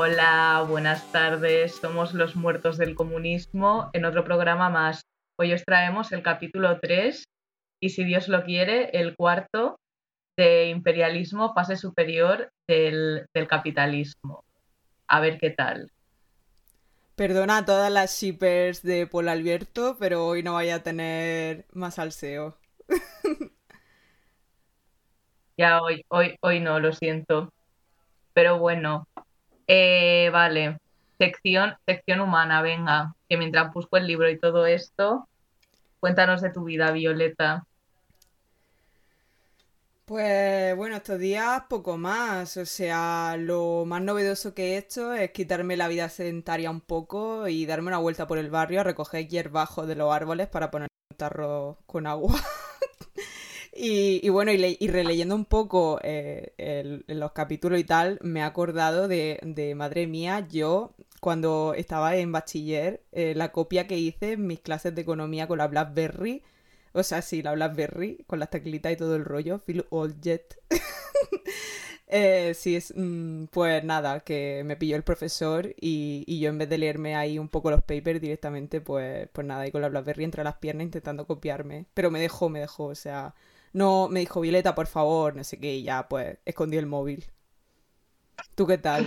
Hola, buenas tardes. Somos los muertos del comunismo en otro programa más. Hoy os traemos el capítulo 3 y, si Dios lo quiere, el cuarto de imperialismo, fase superior del, capitalismo. A ver qué tal. Perdona a todas las shippers de Paul Alberto, pero hoy no vaya a tener más salseo. ya hoy, hoy, hoy no, lo siento. Pero bueno, eh, vale, sección, sección humana, venga, que mientras busco el libro y todo esto, cuéntanos de tu vida, Violeta. Pues bueno, estos días poco más. O sea, lo más novedoso que he hecho es quitarme la vida sedentaria un poco y darme una vuelta por el barrio a recoger hierbajo de los árboles para poner un tarro con agua. Y, bueno, y, releyendo un poco eh, los capítulos y tal, me he acordado de, madre mía, yo cuando estaba en bachiller, eh, la copia que hice en mis clases de economía con la Blackberry, o sea, sí, la Blackberry, con las teclitas y todo el rollo, Phil Oldjet. eh, sí, es, mm, pues nada, que me pilló el profesor y, y, yo en vez de leerme ahí un poco los papers directamente, pues, pues nada, ahí con la Blackberry entre las piernas intentando copiarme. Pero me dejó, me dejó, o sea, no me dijo Violeta, por favor, no sé qué, y ya pues escondí el móvil. ¿Tú qué tal?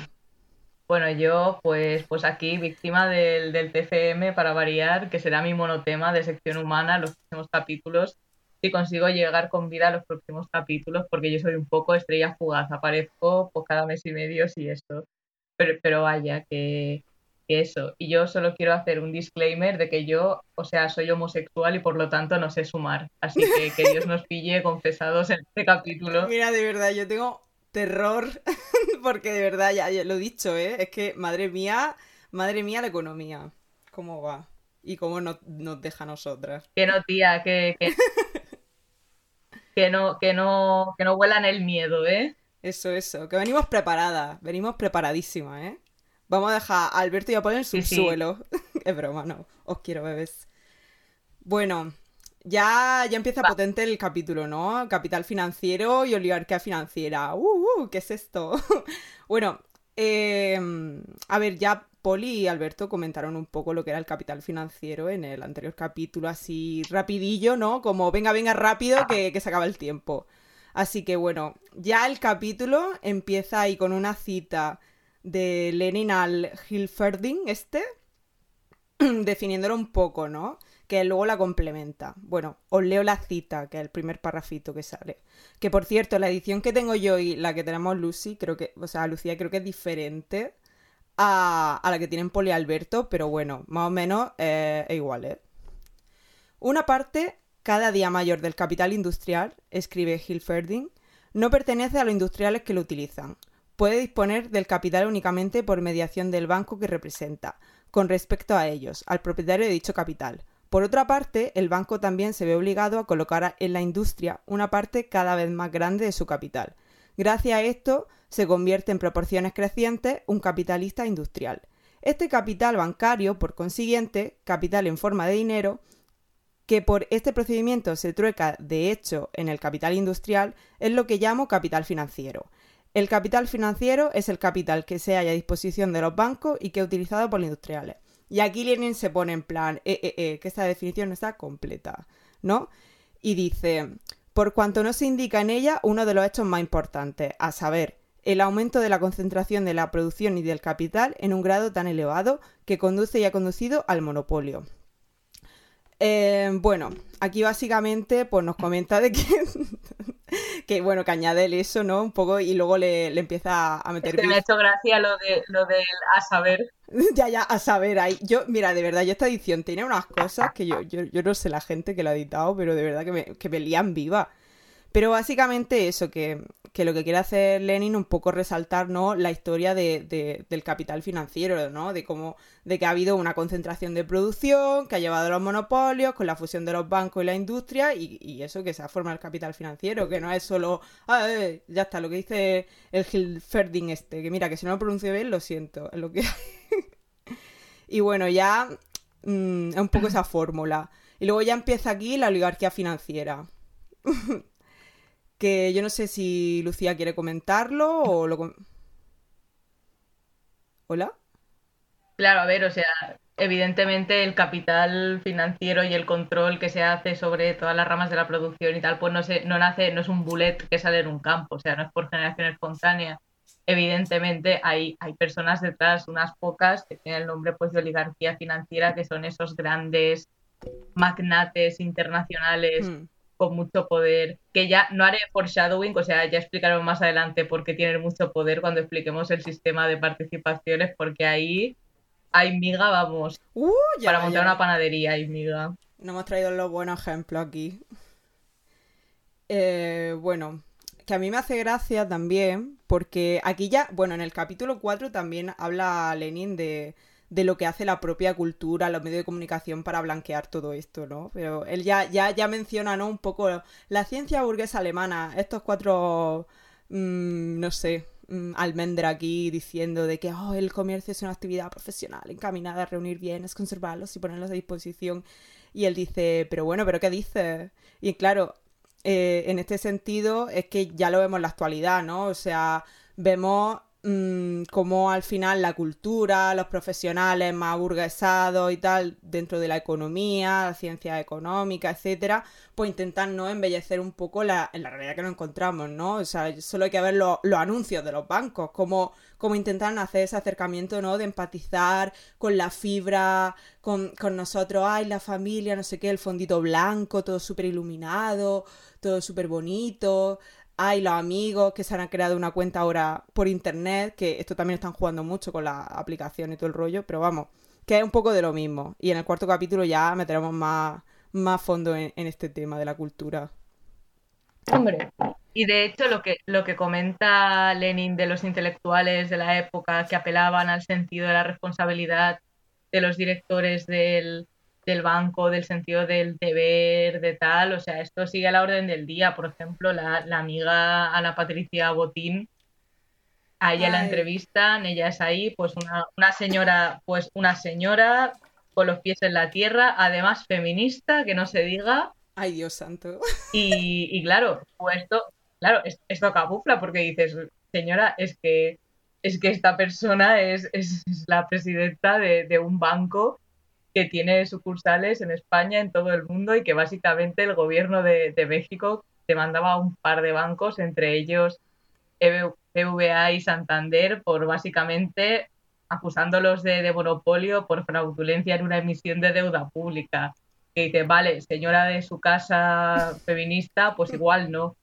Bueno, yo pues, pues aquí, víctima del, del TFM para variar, que será mi monotema de sección humana, los próximos capítulos, si consigo llegar con vida a los próximos capítulos, porque yo soy un poco estrella fugaz, aparezco pues cada mes y medio, sí, esto. Pero, pero vaya, que, eso. Y yo solo quiero hacer un disclaimer de que yo, o sea, soy homosexual y por lo tanto no sé sumar. Así que que Dios nos pille confesados en este capítulo. Mira, de verdad, yo tengo terror porque de verdad, ya, lo he dicho, ¿eh? Es que, madre mía, madre mía la economía. ¿Cómo va? Y cómo nos, deja a nosotras. Que no, tía, que, que, que, no, que, no, que no huelan el miedo, ¿eh? Eso, eso, que venimos preparadas, venimos preparadísimas, ¿eh? Vamos a dejar a Alberto y a poner en su suelo. es broma, no. Os quiero, bebés. Bueno, ya, ya empieza potente el capítulo, ¿no? Capital financiero y oligarquía financiera. ¡Uh, uh! ¿Qué es esto? bueno, em, a ver, ya Poli y Alberto comentaron un poco lo que era el capital financiero en el anterior capítulo, así rapidillo, ¿no? Como venga, venga rápido que, que se acaba el tiempo. Así que bueno, ya el capítulo empieza ahí con una cita de Lenin al Hilferding, este, definiéndolo un poco, ¿no? Que luego la complementa. Bueno, os leo la cita, que es el primer parrafito que sale. Que por cierto, la edición que tengo yo y la que tenemos Lucy, creo que, o sea, Lucía creo que es diferente a, a la que tienen Poli Alberto, pero bueno, más o menos eh, es igual, ¿eh? Una parte cada día mayor del capital industrial, escribe Hilferding, no pertenece a los industriales que lo utilizan, puede disponer del capital únicamente por mediación del banco que representa, con respecto a ellos, al propietario de dicho capital. Por otra parte, el banco también se ve obligado a colocar en la industria una parte cada vez más grande de su capital. Gracias a esto, se convierte en proporciones crecientes un capitalista industrial. Este capital bancario, por consiguiente, capital en forma de dinero, que por este procedimiento se trueca de hecho en el capital industrial, es lo que llamo capital financiero. El capital financiero es el capital que se halla a disposición de los bancos y que es utilizado por los industriales. Y aquí Lenin se pone en plan, eh, eh, eh, que esta definición no está completa, ¿no? Y dice, por cuanto no se indica en ella uno de los hechos más importantes, a saber, el aumento de la concentración de la producción y del capital en un grado tan elevado que conduce y ha conducido al monopolio. Bueno, aquí básicamente pues nos comenta de que que bueno, que añade eso, ¿no? Un poco y luego le, empieza a meter... Es me ha hecho gracia lo de lo del a saber. ya, ya, a saber ahí. Yo, mira, de verdad, yo esta edición tiene unas cosas que yo, yo, yo no sé la gente que lo ha editado, pero de verdad que me, que me lían viva. Pero básicamente eso, que, lo que quiere hacer Lenin un poco resaltar, ¿no? La historia de, del capital financiero, ¿no? De cómo, de que ha habido una concentración de producción, que ha llevado a los monopolios, con la fusión de los bancos y la industria, y, eso que se ha formado el capital financiero, que no es solo, ah, eh, ya está, lo que dice el Hilferding este, que mira, que si no lo pronuncio bien, lo siento, es lo que y bueno, ya mm, es un poco esa fórmula. Y luego ya empieza aquí la oligarquía financiera. que yo no sé si Lucía quiere comentarlo o lo... ¿Hola? Claro, a ver, o sea, evidentemente el capital financiero y el control que se hace sobre todas las ramas de la producción y tal, pues no se, no nace, no es un bullet que sale en un campo, o sea, no es por generación espontánea. Evidentemente hay, hay personas detrás, unas pocas, que tienen el nombre pues de oligarquía financiera, que son esos grandes magnates internacionales hmm. Con mucho poder, que ya no haré foreshadowing, o sea, ya explicaremos más adelante por qué tienen mucho poder cuando expliquemos el sistema de participaciones, porque ahí hay miga, vamos, uh, para montar una panadería hay miga. No hemos traído los buenos ejemplos aquí. Eh, bueno, que a mí me hace gracia también, porque aquí ya, bueno, en el capítulo 4 también habla Lenin de, de lo que hace la propia cultura, los medios de comunicación para blanquear todo esto, ¿no? Pero él ya, ya, ya menciona, ¿no? Un poco la ciencia burguesa alemana, estos cuatro, mm, no sé, mm, almendra aquí diciendo de que oh, el comercio es una actividad profesional encaminada a reunir bienes, conservarlos y ponerlos a disposición. Y él dice, pero bueno, ¿pero qué dices? Y claro, eh, en este sentido es que ya lo vemos en la actualidad, ¿no? O sea, vemos Mm, como al final la cultura, los profesionales más burguesados y tal, dentro de la economía, la ciencia económica, etcétera, pues intentan no embellecer un poco la, la realidad que nos encontramos, ¿no? O sea, solo hay que ver los anuncios de los bancos, como, como intentan hacer ese acercamiento, ¿no? De empatizar con la fibra, con, con nosotros, ay, la familia, no sé qué, el fondito blanco, todo súper iluminado, todo súper bonito hay los amigos que se han creado una cuenta ahora por internet, que esto también están jugando mucho con la aplicación y todo el rollo, pero vamos, que es un poco de lo mismo. Y en el cuarto capítulo ya meteremos más, más fondo en, este tema de la cultura. Hombre, y de hecho lo que, lo que comenta Lenin de los intelectuales de la época que apelaban al sentido de la responsabilidad de los directores del, del banco, del sentido del deber, de tal. O sea, esto sigue a la orden del día. Por ejemplo, la, amiga Ana Patricia Botín, a ella la entrevistan, ella es ahí, pues una, una señora, pues una señora con los pies en la tierra, además feminista, que no se diga. Ay, Dios santo. Y, y claro, pues esto, claro, esto camufla porque dices, señora, es que es que esta persona es, es, la presidenta de, de, un banco que tiene sucursales en España, en todo el mundo, y que básicamente el gobierno de, México demandaba un par de bancos, entre ellos BVA y Santander, por básicamente acusándolos de, de, monopolio por fraudulencia en una emisión de deuda pública. Que dice, vale, señora de su casa feminista, pues igual no.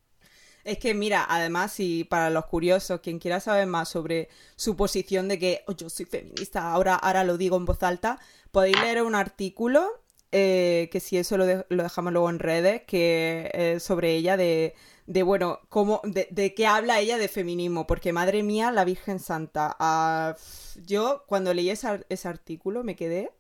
Es que mira, además, y para los curiosos, quien quiera saber más sobre su posición de que oh, yo soy feminista, ahora, ahora lo digo en voz alta, podéis leer un artículo, eh, que si eso lo, dejamos luego en redes, que sobre ella de, de bueno, cómo, de, de, qué habla ella de feminismo, porque madre mía, la Virgen Santa. Ah, yo cuando leí ese, ese artículo me quedé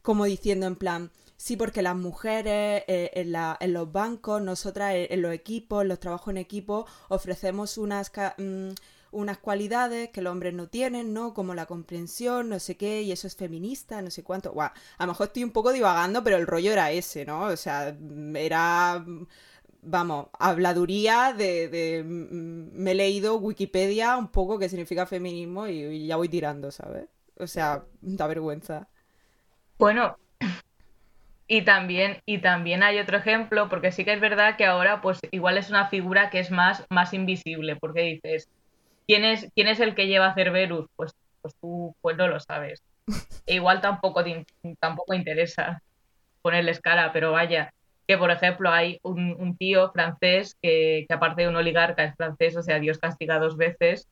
como diciendo en plan, Sí, porque las mujeres eh, en, los bancos, nosotras eh, en, los equipos, en los trabajos en equipo, ofrecemos unas, mm, unas cualidades que los hombres no tienen, ¿no? Como la comprensión, no sé qué, y eso es feminista, no sé cuánto. Buah, a lo mejor estoy un poco divagando, pero el rollo era ese, ¿no? O sea, era vamos, habladuría de, mm, me he leído Wikipedia un poco qué significa feminismo y, y, ya voy tirando, ¿sabes? O sea, da vergüenza. Bueno, y también, y también hay otro ejemplo, porque sí que es verdad que ahora, pues igual es una figura que es más, más invisible, porque dices, ¿quién es, quién es el que lleva Cerberus? Pues, pues tú pues no lo sabes. E igual tampoco, tampoco interesa ponerles cara, pero vaya, que por ejemplo hay un, un tío francés que, que, aparte de un oligarca es francés, o sea, Dios castiga dos veces,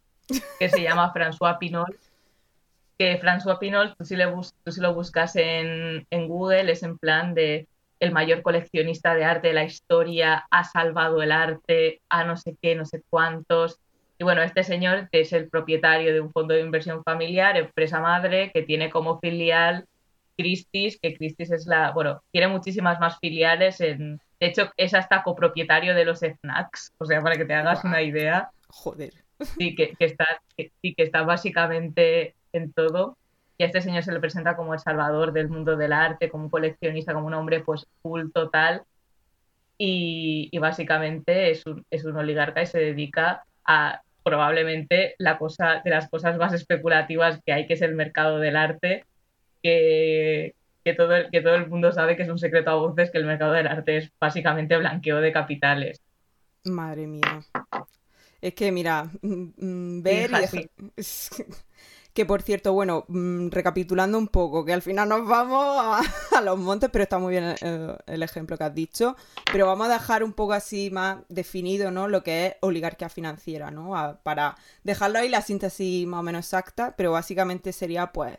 que se llama François Pinol, que François Pinol, tú si, le tú si lo buscas en, en, Google, es en plan de el mayor coleccionista de arte de la historia, ha salvado el arte, a no sé qué, no sé cuántos. Y bueno, este señor es el propietario de un fondo de inversión familiar, empresa madre, que tiene como filial Christie's, que Christie's es la, bueno, tiene muchísimas más filiales, en, de hecho es hasta copropietario de los snacks, o sea, para que te hagas una idea. Joder. Sí, que, que está, que, que está básicamente en todo. Y a este señor se le presenta como el salvador del mundo del arte, como un coleccionista, como un hombre pues full total. Y, y básicamente es un, es un oligarca y se dedica a probablemente la cosa de las cosas más especulativas que hay, que es el mercado del arte, que, todo, el, que todo el mundo sabe que es un secreto a voces que el mercado del arte es básicamente blanqueo de capitales. Madre mía. Es que, mira, mm, mm, ver Que por cierto, bueno, mm, recapitulando un poco, que al final nos vamos a, los montes, pero está muy bien el, ejemplo que has dicho. Pero vamos a dejar un poco así más definido, ¿no? Lo que es oligarquía financiera, ¿no? para dejarlo ahí la síntesis más o menos exacta, pero básicamente sería, pues,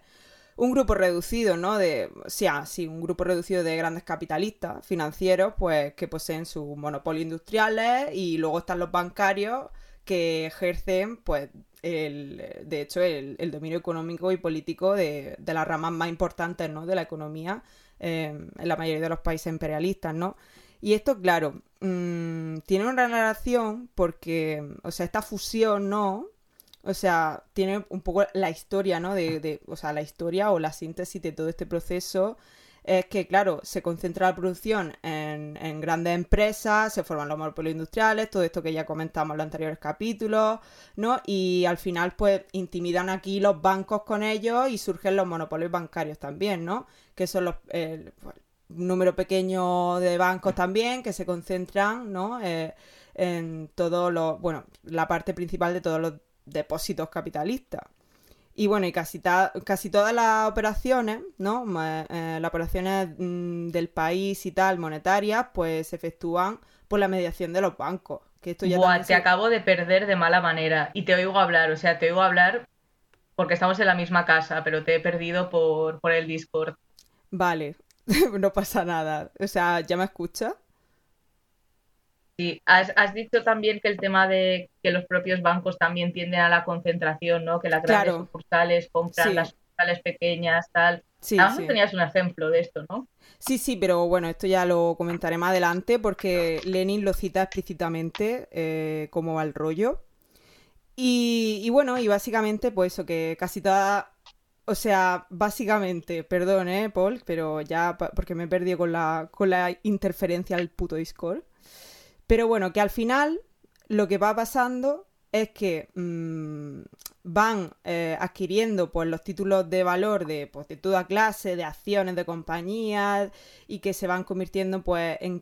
un grupo reducido, ¿no? De, o sea, sí, un grupo reducido de grandes capitalistas financieros, pues, que poseen sus monopolios industriales y luego están los bancarios que ejercen, pues, el, de hecho, el, dominio económico y político de, las ramas más importantes ¿no? de la economía em, en la mayoría de los países imperialistas, ¿no? Y esto, claro, mm, tiene una relación porque, o sea, esta fusión, ¿no? O sea, tiene un poco la historia, ¿no? De, de, o sea, la historia o la síntesis de todo este proceso es que, claro, se concentra la producción en, grandes empresas, se forman los monopolios industriales, todo esto que ya comentamos en los anteriores capítulos, ¿no? Y al final, pues, intimidan aquí los bancos con ellos y surgen los monopolios bancarios también, ¿no? Que son los... un número pequeño de bancos también que se concentran, ¿no? Eh, en todo lo, bueno, la parte principal de todos los depósitos capitalistas. Y bueno, y casi, casi todas las operaciones, ¿no? Eh, las operaciones mm, del país y tal, monetarias, pues se efectúan por la mediación de los bancos. Que esto ya Buah, te acabo de perder de mala manera. Y te oigo hablar, o sea, te oigo hablar porque estamos en la misma casa, pero te he perdido por, por el Discord. Vale, no pasa nada. O sea, ¿ya me escuchas? Sí, has, dicho también que el tema de que los propios bancos también tienden a la concentración, ¿no? Que las grandes sucursales compran las sucursales pequeñas, tal. Sí, tenías un ejemplo de esto, ¿no? Sí, sí, pero bueno, esto ya lo comentaré más adelante porque Lenin lo cita explícitamente eh, cómo va el rollo. Y, y, bueno, y básicamente, pues eso, que casi toda. O sea, básicamente, perdón, ¿eh, Paul? Pero ya, porque me he perdido con la, con la interferencia del puto Discord. Pero bueno, que al final lo que va pasando es que mm, van eh, adquiriendo pues, los títulos de valor de, pues, de toda clase, de acciones de compañías y que se van convirtiendo pues, en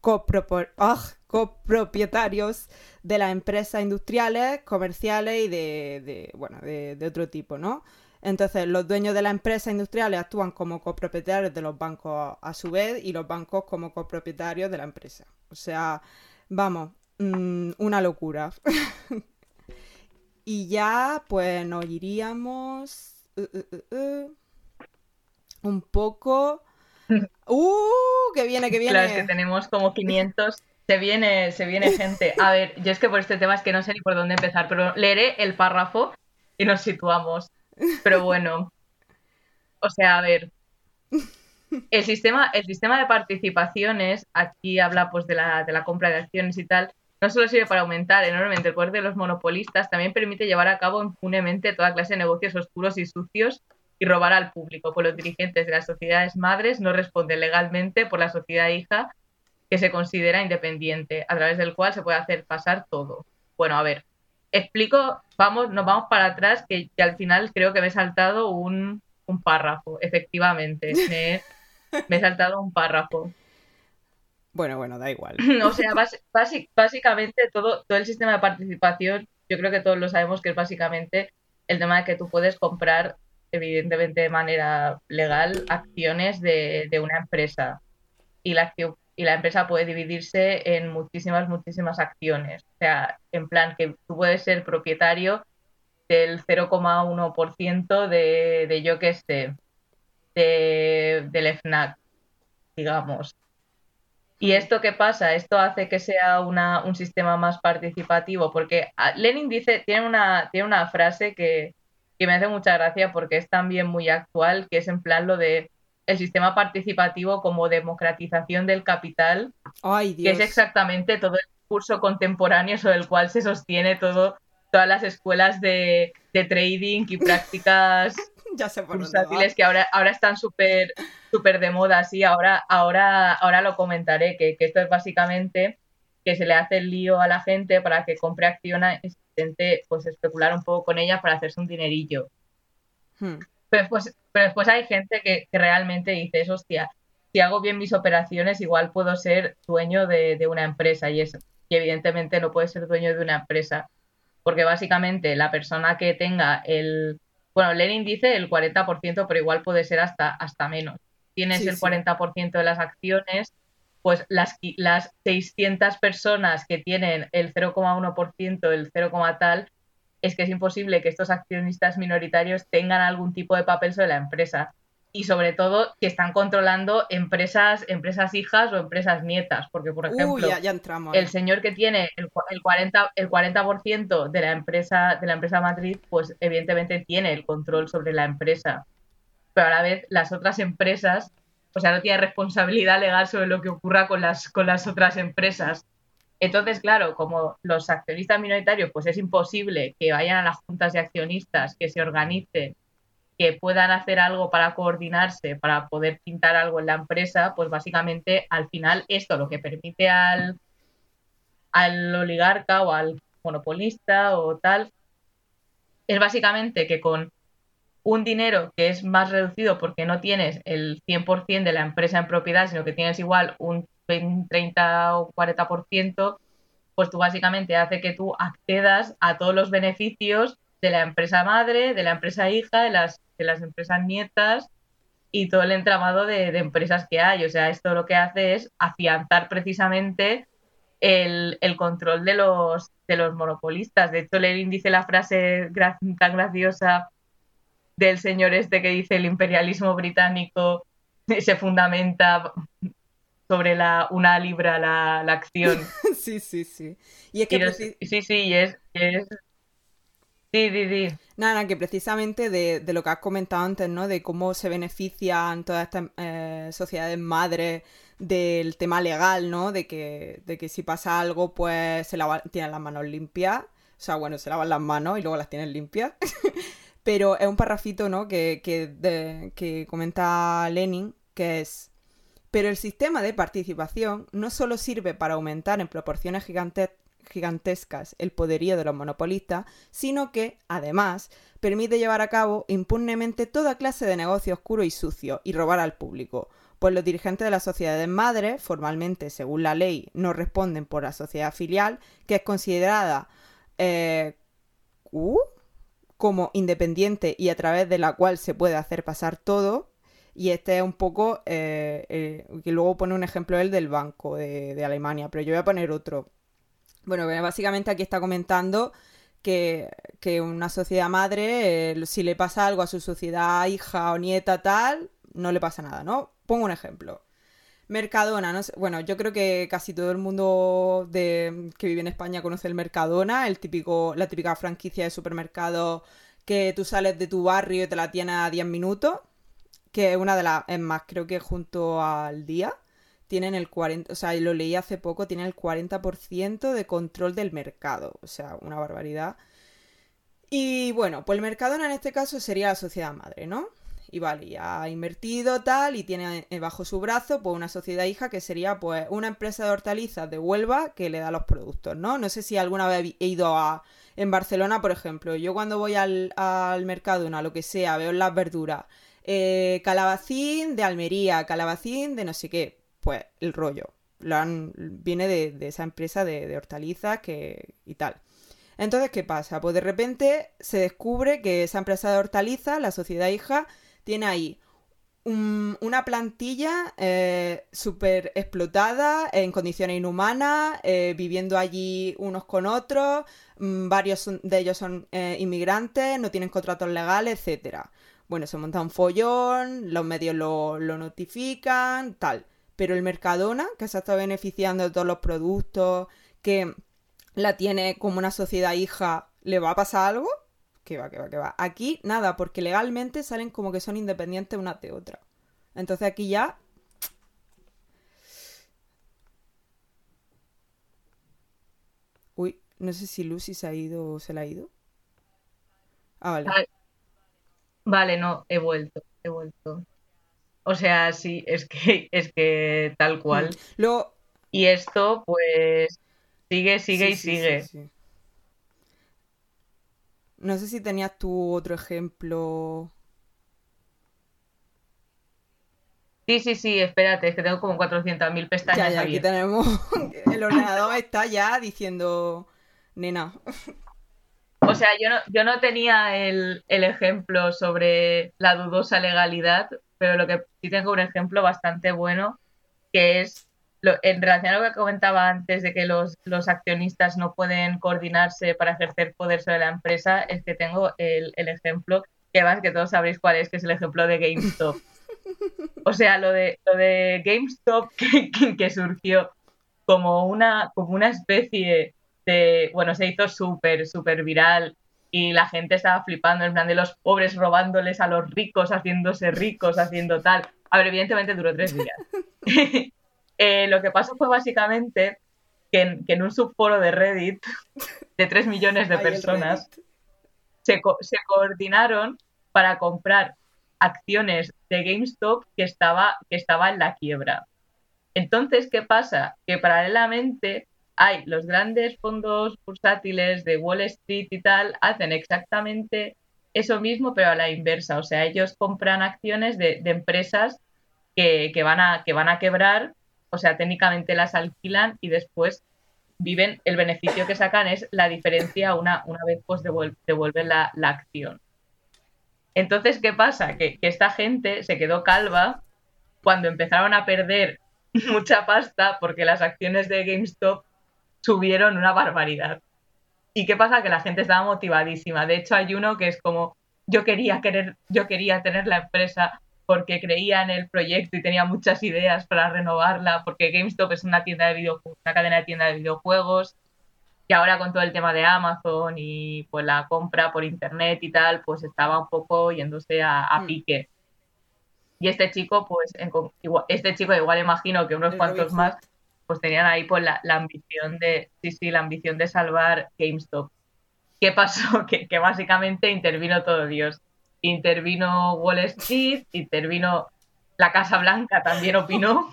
copropietarios de las empresas industriales, comerciales y de, bueno, de, otro tipo, ¿no? Entonces, los dueños de las empresas industriales actúan como copropietarios de los bancos a su vez y los bancos como copropietarios de la empresa. O sea, vamos, mm, una locura. y ya, pues nos iríamos uh, uh, uh, un poco... ¡Uh! Que viene, que viene. Claro, es que tenemos como 500 se viene, se viene gente. A ver, yo es que por este tema es que no sé ni por dónde empezar, pero leeré el párrafo y nos situamos. Pero bueno, o sea, a ver, el sistema, el sistema de participaciones, aquí habla pues de la, de la compra de acciones y tal, no solo sirve para aumentar enormemente el poder de los monopolistas, también permite llevar a cabo impunemente toda clase de negocios oscuros y sucios y robar al público, pues los dirigentes de las sociedades madres no responden legalmente por la sociedad hija que se considera independiente, a través del cual se puede hacer pasar todo. Bueno, a ver, explico, vamos, nos vamos para atrás, que, al final creo que me he saltado un, párrafo, efectivamente. Me, he saltado un párrafo. Bueno, bueno, da igual. o sea, básicamente todo, todo el sistema de participación, yo creo que todos lo sabemos que es básicamente el tema de que tú puedes comprar, evidentemente de manera legal, acciones de, de una empresa. Y la acción y la empresa puede dividirse en muchísimas, muchísimas acciones. O sea, en plan que tú puedes ser propietario del 0,1% de, de, yo qué sé, de, del FNAC, digamos. ¿Y esto qué pasa? Esto hace que sea una, un sistema más participativo, porque ah, Lenin dice, tiene una, tiene una frase que, que me hace mucha gracia porque es también muy actual, que es en plan lo de el sistema participativo como democratización del capital, que es exactamente todo el curso contemporáneo sobre el cual se sostiene todo, todas las escuelas de, trading y prácticas ya que ahora, ahora están súper súper de moda, sí, ahora, ahora, ahora lo comentaré, que, esto es básicamente que se le hace el lío a la gente para que compre acciones, intente pues especular un poco con ella para hacerse un dinerillo. Hmm. Pero, después, pero después hay gente que, realmente dice, hostia, si hago bien mis operaciones, igual puedo ser dueño de, una empresa y, es, y evidentemente no puede ser dueño de una empresa porque básicamente la persona que tenga el, bueno, Lenin dice el 40%, pero igual puede ser hasta, hasta menos. Tienes el 40% de las acciones, pues las, las 600 personas que tienen el 0,1%, el 0, tal, es que es imposible que estos accionistas minoritarios tengan algún tipo de papel sobre la empresa y sobre todo que están controlando empresas, empresas hijas o empresas nietas, porque por ejemplo, el señor que tiene el, el 40 el 40% de la empresa de la empresa matriz, pues evidentemente tiene el control sobre la empresa. Pero a la vez las otras empresas, o sea, no tiene responsabilidad legal sobre lo que ocurra con las con las otras empresas. Entonces, claro, como los accionistas minoritarios, pues es imposible que vayan a las juntas de accionistas, que se organicen que puedan hacer algo para coordinarse, para poder pintar algo en la empresa, pues básicamente al final esto lo que permite al, al oligarca o al monopolista o tal, es básicamente que con un dinero que es más reducido porque no tienes el 100% de la empresa en propiedad, sino que tienes igual un 30 o 40%, pues tú básicamente hace que tú accedas a todos los beneficios de la empresa madre, de la empresa hija, de las, de las empresas nietas y todo el entramado de, empresas que hay. O sea, esto lo que hace es afianzar precisamente el, control de los, de los monopolistas. De hecho, Lenin dice la frase tan graciosa del señor este que dice el imperialismo británico se fundamenta sobre la una libra la, acción. Sí, sí, sí. Y es que sí, sí, y es, es Sí, sí, sí. Nada, que precisamente de, lo que has comentado antes, ¿no? De cómo se benefician todas estas eh, sociedades madres del tema legal, ¿no? De que, de que si pasa algo, pues se tienen las manos limpias. O sea, bueno, se lavan las manos y luego las tienen limpias. Pero es un parrafito, ¿no? Que, que, que comenta Lenin, que es... Pero el sistema de participación no solo sirve para aumentar en proporciones gigantes gigantescas el poderío de los monopolistas, sino que, además, permite llevar a cabo impunemente toda clase de negocio oscuro y sucio y robar al público, pues los dirigentes de las sociedades madres, formalmente, según la ley, no responden por la sociedad filial, que es considerada eh, como independiente y a través de la cual se puede hacer pasar todo. Y este es un poco, eh, eh, que luego pone un ejemplo el del banco de, Alemania, pero yo voy a poner otro bueno, básicamente aquí está comentando que, una sociedad madre, eh, si le pasa algo a su sociedad hija o nieta tal, no le pasa nada, ¿no? Pongo un ejemplo. Mercadona, no bueno, yo creo que casi todo el mundo de, que vive en España conoce el Mercadona, el típico, la típica franquicia de supermercado que tú sales de tu barrio y te la tienes a 10 minutos, que es una de las, es más, creo que junto al día tienen el 40, o sea, lo leí hace poco, tienen el 40% de control del mercado, o sea, una barbaridad. Y bueno, pues el Mercadona en este caso sería la sociedad madre, ¿no? Y vale, ya ha invertido tal y tiene eh, bajo su brazo pues una sociedad hija que sería pues una empresa de hortalizas de Huelva que le da los productos, ¿no? No sé si alguna vez he ido a en Barcelona, por ejemplo, yo cuando voy al, al Mercadona, lo que sea, veo las verduras, eh, calabacín de Almería, calabacín de no sé qué, pues el rollo. Viene de, esa empresa de, hortalizas que, y tal. Entonces, ¿qué pasa? Pues de repente se descubre que esa empresa de hortalizas, la sociedad hija, tiene ahí una plantilla eh, súper explotada, en condiciones inhumanas, eh, viviendo allí unos con otros, mm, varios de ellos son eh, inmigrantes, no tienen contratos legales, etcétera. Bueno, se monta un follón, los medios lo, lo notifican, tal. Pero el Mercadona, que se está beneficiando de todos los productos, que la tiene como una sociedad hija, ¿le va a pasar algo? Que va, que va, que va. Aquí nada, porque legalmente salen como que son independientes una de otra. Entonces aquí ya... Uy, no sé si Lucy se ha ido o se la ha ido. Ah, vale. Vale, no, he vuelto, he vuelto. O sea, sí, es que, es que tal cual. Mm. Y esto, pues, sigue, sigue y sigue. No sé si tenías tú otro ejemplo. Sí, sí, sí, espérate, es que tengo como 400.000 pestañas. Ya, ya, aquí tenemos. El ordenador está ya diciendo, nena. O sea, yo no, yo no tenía el, el, ejemplo sobre la dudosa legalidad, pero lo que sí tengo un ejemplo bastante bueno, que es en relación a lo que comentaba antes de que los, los, accionistas no pueden coordinarse para ejercer poder sobre la empresa, es que tengo el, el ejemplo que más que todos sabréis cuál es, que es el ejemplo de GameStop. O sea, lo de, lo de GameStop que, que, que surgió como una, como una especie de, bueno, se hizo súper, súper viral y la gente estaba flipando, en plan de los pobres robándoles a los ricos, haciéndose ricos, haciendo tal. A ver, evidentemente duró tres días. Eh, lo que pasó fue básicamente que en, que en, un subforo de Reddit de 3 millones de personas se, co se, coordinaron para comprar acciones de GameStop que estaba, que estaba en la quiebra. Entonces, ¿qué pasa? Que paralelamente hay los grandes fondos bursátiles de Wall Street y tal, hacen exactamente eso mismo, pero a la inversa. O sea, ellos compran acciones de, empresas que, van a, que van a quebrar o sea, técnicamente las alquilan y después viven, el beneficio que sacan es la diferencia una, una vez pues devuelven, devuelve la, la, acción. Entonces, ¿qué pasa? Que, que, esta gente se quedó calva cuando empezaron a perder mucha pasta porque las acciones de GameStop subieron una barbaridad. ¿Y qué pasa? Que la gente estaba motivadísima. De hecho, hay uno que es como, yo quería querer, yo quería tener la empresa porque creía en el proyecto y tenía muchas ideas para renovarla, porque GameStop es una tienda de videojuegos, una cadena de tienda de videojuegos, y ahora con todo el tema de Amazon y pues la compra por internet y tal, pues estaba un poco yéndose a, a pique. Y este chico, pues, en, igual, este chico igual imagino que unos cuantos más, pues tenían ahí pues la, la, ambición de, sí, sí, la ambición de salvar GameStop. ¿Qué pasó? Que, que básicamente intervino todo Dios intervino Wall Street, intervino la Casa Blanca, también opinó.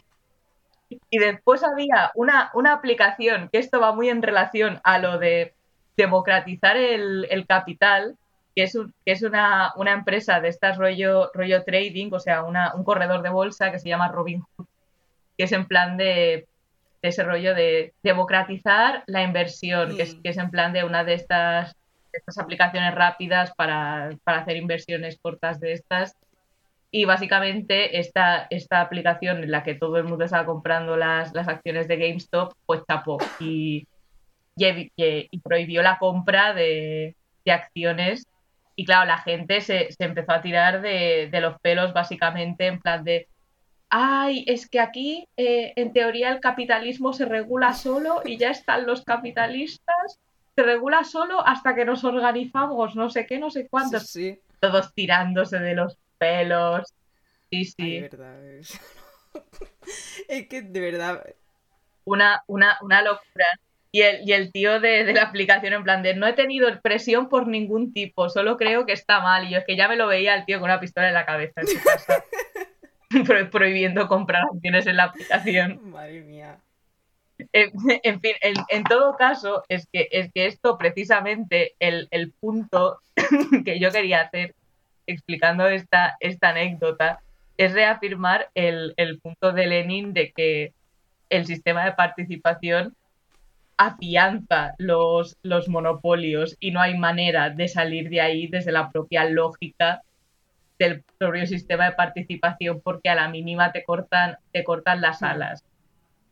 Y después había una, una aplicación, que esto va muy en relación a lo de democratizar el, el capital, que es, un, que es una, una, empresa de estas rollo, rollo trading, o sea, una, un corredor de bolsa que se llama Robinhood, que es en plan de, de ese rollo de democratizar la inversión, mm. que, es, que es en plan de una de estas estas aplicaciones rápidas para, para, hacer inversiones cortas de estas. Y básicamente esta, esta aplicación en la que todo el mundo estaba comprando las, las acciones de GameStop, pues tapó y, y, y prohibió la compra de, de, acciones. Y claro, la gente se, se empezó a tirar de, de, los pelos básicamente en plan de, ay, es que aquí eh, en teoría el capitalismo se regula solo y ya están los capitalistas se regula solo hasta que nos organizamos, no sé qué, no sé cuántos. Sí, sí. Todos tirándose de los pelos. Sí, sí. Ay, verdad. Es... es que de verdad. Una, una, una locura. Y el, y el tío de, de, la aplicación en plan de no he tenido presión por ningún tipo, solo creo que está mal. Y yo es que ya me lo veía el tío con una pistola en la cabeza en su casa. Pro prohibiendo comprar acciones en la aplicación. Madre mía. En, en fin, en, en, todo caso, es que, es que esto precisamente, el, el punto que yo quería hacer explicando esta, esta anécdota, es reafirmar el, el punto de Lenin de que el sistema de participación afianza los, los monopolios y no hay manera de salir de ahí desde la propia lógica del propio sistema de participación porque a la mínima te cortan, te cortan las alas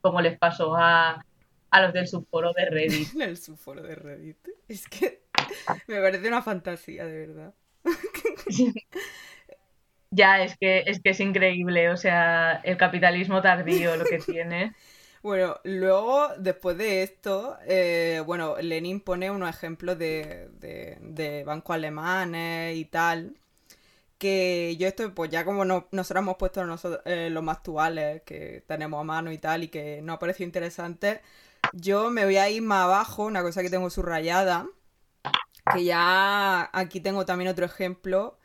como les pasó a, a los del subforo de Reddit. el subforo de Reddit. Es que me parece una fantasía, de verdad. ya, es que, es que es increíble, o sea, el capitalismo tardío lo que tiene. Bueno, luego, después de esto, eh, bueno, Lenin pone unos ejemplos de, de, de bancos alemanes y tal, que yo estoy, pues ya como no, nosotros hemos puesto eh, los más actuales que tenemos a mano y tal, y que nos ha parecido interesante, yo me voy a ir más abajo, una cosa que tengo subrayada, que ya aquí tengo también otro ejemplo,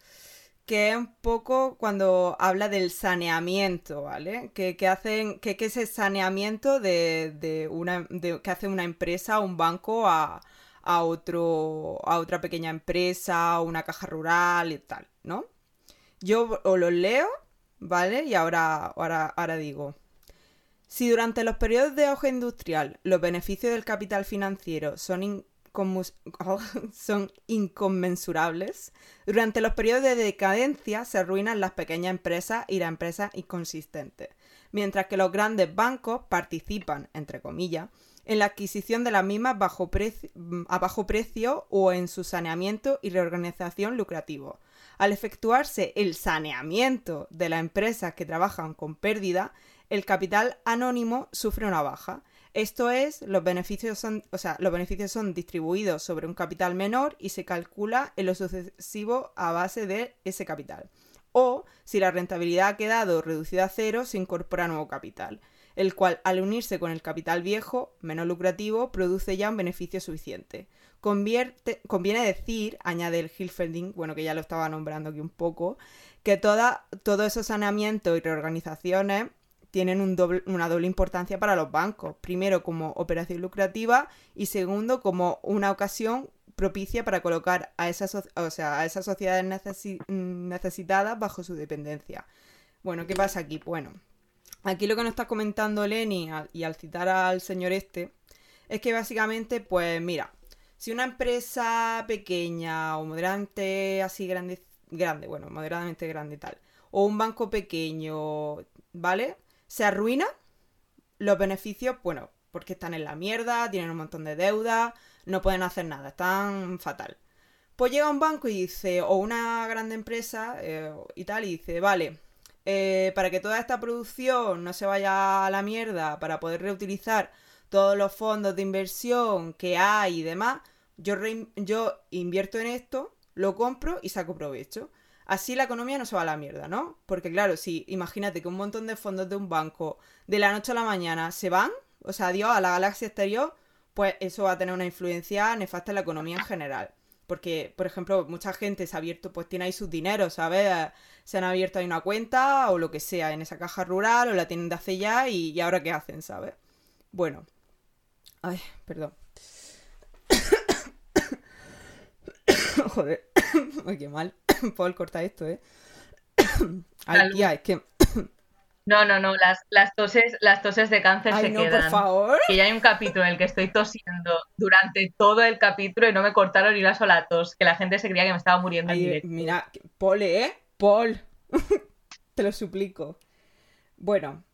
que es un poco cuando habla del saneamiento, ¿vale? Que, que hacen, que, que ese saneamiento de, de una, que hace una empresa, un banco a, a otro a otra pequeña empresa, una caja rural y tal, ¿no? Yo os los leo, ¿vale? Y ahora, ahora, ahora digo. Si durante los periodos de auge industrial los beneficios del capital financiero son, son inconmensurables, durante los periodos de decadencia se arruinan las pequeñas empresas y las empresas inconsistentes, mientras que los grandes bancos participan, entre comillas, en la adquisición de las mismas a bajo precio o en su saneamiento y reorganización lucrativo. Al efectuarse el saneamiento de las empresas que trabajan con pérdida, el capital anónimo sufre una baja. Esto es, los beneficios son, o sea, los beneficios son distribuidos sobre un capital menor y se calcula en lo sucesivo a base de ese capital. O, si la rentabilidad ha quedado reducida a cero, se incorpora nuevo capital, el cual, al unirse con el capital viejo, menos lucrativo, produce ya un beneficio suficiente. Convierte, conviene decir, añade el Hilferding, bueno, que ya lo estaba nombrando aquí un poco, que toda, todo esos saneamientos y reorganizaciones tienen una doble importancia para los bancos. Primero, como operación lucrativa y segundo, como una ocasión propicia para colocar a esas, o sea, sociedades necesitadas bajo su dependencia. Bueno, ¿qué pasa aquí? Bueno, aquí lo que nos está comentando Lenny y al citar al señor este es que básicamente, pues mira, si una empresa pequeña o moderadamente así grande, grande, bueno, moderadamente grande y tal, o un banco pequeño, ¿vale? se arruina, los beneficios, bueno, porque están en la mierda, tienen un montón de deuda, no pueden hacer nada, están fatal. Pues llega un banco y dice, o una grande empresa eh, y tal, y dice, vale, eh, para que toda esta producción no se vaya a la mierda, para poder reutilizar todos los fondos de inversión que hay y demás, yo, yo invierto en esto, lo compro y saco provecho. Así la economía no se va a la mierda, ¿no? Porque claro, si imagínate que un montón de fondos de un banco de la noche a la mañana se van, o sea, adiós a la galaxia exterior, pues eso va a tener una influencia nefasta en la economía en general. Porque, por ejemplo, mucha gente se ha abierto, pues tiene ahí sus dineros, ¿sabes? Se han abierto ahí una cuenta o lo que sea en esa caja rural o la tienen de hace ya y, y ahora qué hacen, ¿sabes? Bueno. Ay, perdón. Joder. Ay, qué mal. Paul, corta esto, ¿eh? Ay, tía, es que... No, no, no, las, las, toses, las toses de cáncer Ay, se no, quedan. por favor. Que ya hay un capítulo en el que estoy tosiendo durante todo el capítulo y no me cortaron ni una sola tos, que la gente se creía que me estaba muriendo en Ay, directo. mira, Paul, ¿eh? Paul. Te lo suplico. Bueno,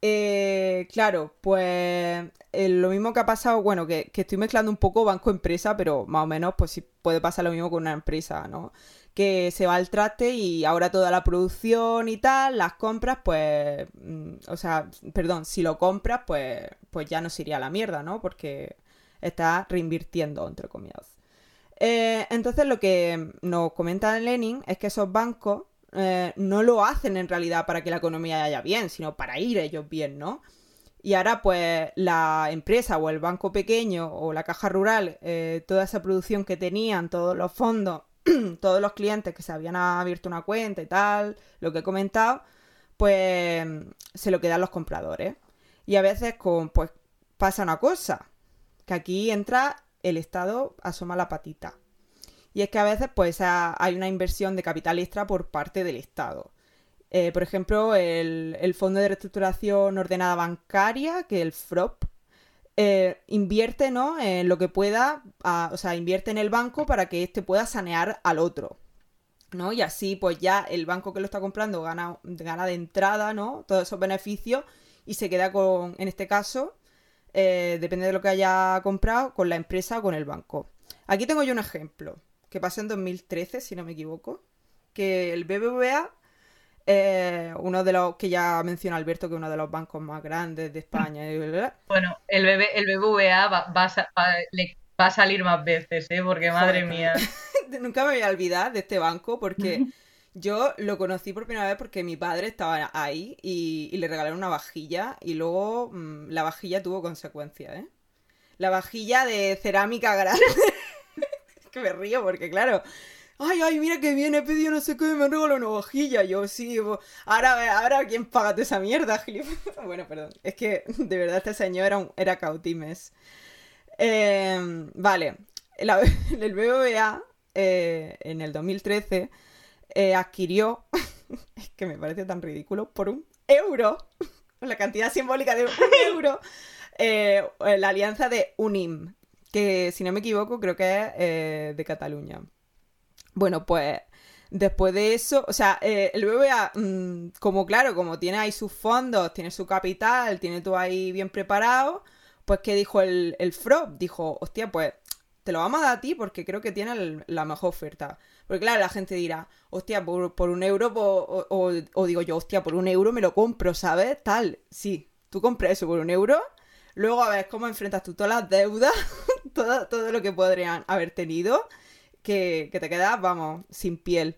eh, claro, pues eh, lo mismo que ha pasado, bueno, que, estoy mezclando un poco banco-empresa, pero más o menos pues sí puede pasar lo mismo con una empresa, ¿no? Que se va al traste y ahora toda la producción y tal, las compras, pues, mm, o sea, perdón, si lo compras, pues, pues ya no se iría la mierda, ¿no? Porque está reinvirtiendo, entre comillas. Eh, entonces lo que nos comenta Lenin es que esos bancos eh, no lo hacen en realidad para que la economía vaya bien, sino para ir ellos bien, ¿no? Y ahora, pues, la empresa o el banco pequeño o la caja rural, eh, toda esa producción que tenían, todos los fondos, todos los clientes que se habían abierto una cuenta y tal, lo que he comentado, pues se lo quedan los compradores. Y a veces, con, pues, pasa una cosa, que aquí entra el Estado, asoma la patita. Y es que a veces, pues, hay una inversión de capital extra por parte del Estado. Eh, por ejemplo, el, Fondo de Reestructuración Ordenada Bancaria, que el FROP, eh, invierte ¿no? en lo que pueda, o sea, invierte en el banco para que éste pueda sanear al otro. ¿no? Y así, pues ya el banco que lo está comprando gana, gana de entrada, ¿no? Todos esos beneficios y se queda con, en este caso, eh, depende de lo que haya comprado, con la empresa o con el banco. Aquí tengo yo un ejemplo, que pasó en 2013, si no me equivoco, que el BBVA eh, uno de los que ya menciona Alberto, que es uno de los bancos más grandes de España. Bueno, el, el BBVA va, a, salir más veces, ¿eh? porque madre mía. Nunca me voy a olvidar de este banco porque yo lo conocí por primera vez porque mi padre estaba ahí y, le regalaron una vajilla y luego mm, la vajilla tuvo consecuencias, ¿eh? La vajilla de cerámica grande. que me río porque, claro, ay, ay, mira que viene, he pedido no sé qué, me regalado una vajilla. Yo, sí, ahora, ahora, ¿quién paga toda esa mierda, bueno, perdón, es que de verdad este señor era, un, era cautimes. Em, vale, el BBVA eh, en el 2013 eh, adquirió, es que me parece tan ridículo, por un euro, la cantidad simbólica de un euro, eh, la alianza de UNIM, que si no me equivoco creo que es de Cataluña. Bueno, pues después de eso, o sea, el BBVA, mm, como claro, como tiene ahí sus fondos, tiene su capital, tiene todo ahí bien preparado, pues ¿qué dijo el, el? Dijo, hostia, pues te lo vamos a dar a ti porque creo que tiene la mejor oferta. Porque claro, la gente dirá, hostia, por, un euro, o, digo yo, hostia, por un euro me lo compro, ¿sabes? Tal, sí, tú compras eso por un euro, luego a ver cómo enfrentas tú todas las deudas, todo, todo lo que podrían haber tenido, que, te quedas, vamos, sin piel.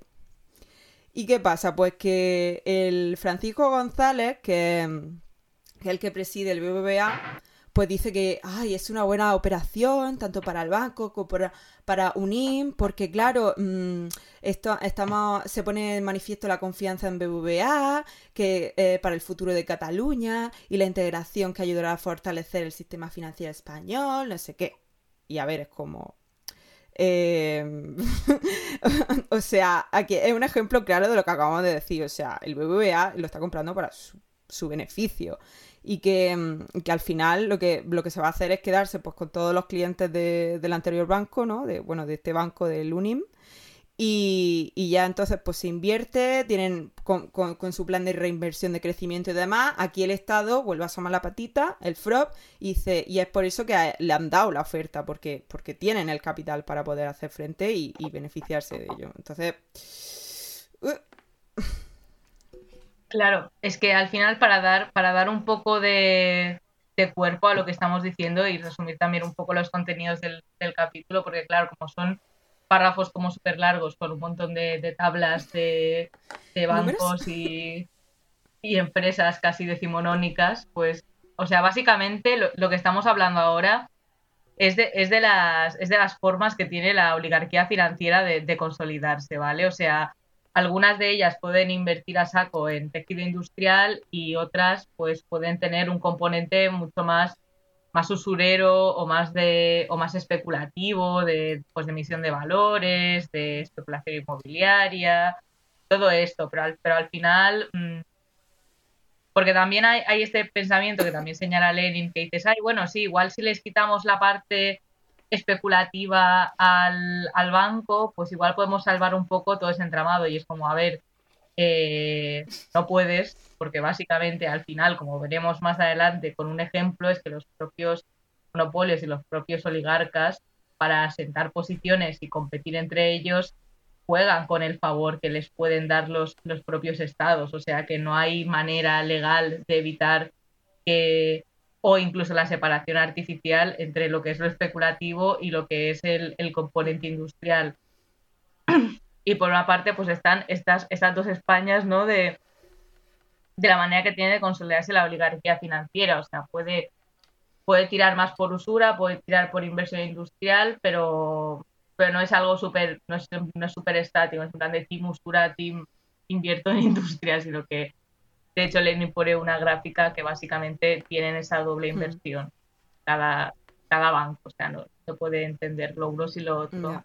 ¿Y qué pasa? Pues que el Francisco González, que, que es el que preside el BBVA, pues dice que ay, es una buena operación, tanto para el banco como para, UNIM, porque claro, mm, esto, estamos, se pone en manifiesto la confianza en BBVA, que eh, para el futuro de Cataluña y la integración que ayudará a fortalecer el sistema financiero español, no sé qué. Y a ver, es como... Eh, o sea, aquí es un ejemplo claro de lo que acabamos de decir. O sea, el BBVA lo está comprando para su beneficio y que, mm, que, al final lo que, lo que se va a hacer es quedarse pues con todos los clientes de, del anterior banco, ¿no? De, bueno, de este banco del UNIM. Y, y, ya entonces pues se invierte, tienen con, con, su plan de reinversión de crecimiento y demás, aquí el Estado vuelve a asomar la patita, el FROP, y, dice, y es por eso que le han dado la oferta, porque, porque tienen el capital para poder hacer frente y, y beneficiarse de ello. Entonces... Claro, es que al final para dar, para dar un poco de, cuerpo a lo que estamos diciendo y resumir también un poco los contenidos del, capítulo, porque claro, como son párrafos como súper largos con un montón de, tablas de, bancos y, empresas casi decimonónicas, pues, o sea, básicamente lo, que estamos hablando ahora es de, es, de las, es de las formas que tiene la oligarquía financiera de, de consolidarse, ¿vale? O sea, algunas de ellas pueden invertir a saco en tejido industrial y otras pues pueden tener un componente mucho más más usurero o más de o más especulativo de pues de emisión de valores de especulación inmobiliaria todo esto. Pero al, pero al final mm, porque también hay, hay este pensamiento que también señala Lenin que dices ay bueno sí igual si les quitamos la parte especulativa al, al, banco, pues igual podemos salvar un poco todo ese entramado. Y es como, a ver, eh, no puedes, porque básicamente al final, como veremos más adelante con un ejemplo, es que los propios monopolios y los propios oligarcas, para asentar posiciones y competir entre ellos, juegan con el favor que les pueden dar los, los propios estados. O sea que no hay manera legal de evitar que o incluso la separación artificial entre lo que es lo especulativo y lo que es el, componente industrial. Y por una parte, pues están estas, estas dos Españas, ¿no? De, de la manera que tiene de consolidarse la oligarquía financiera. O sea, puede, puede tirar más por usura, puede tirar por inversión industrial, pero, pero no es algo súper, no es, no es súper estático, es un plan de team usura, team invierto en industria, sino que de hecho, Lenin pone una gráfica que básicamente tienen esa doble hmm. inversión cada, cada banco. O sea, no se puede entender lo uno y lo otro.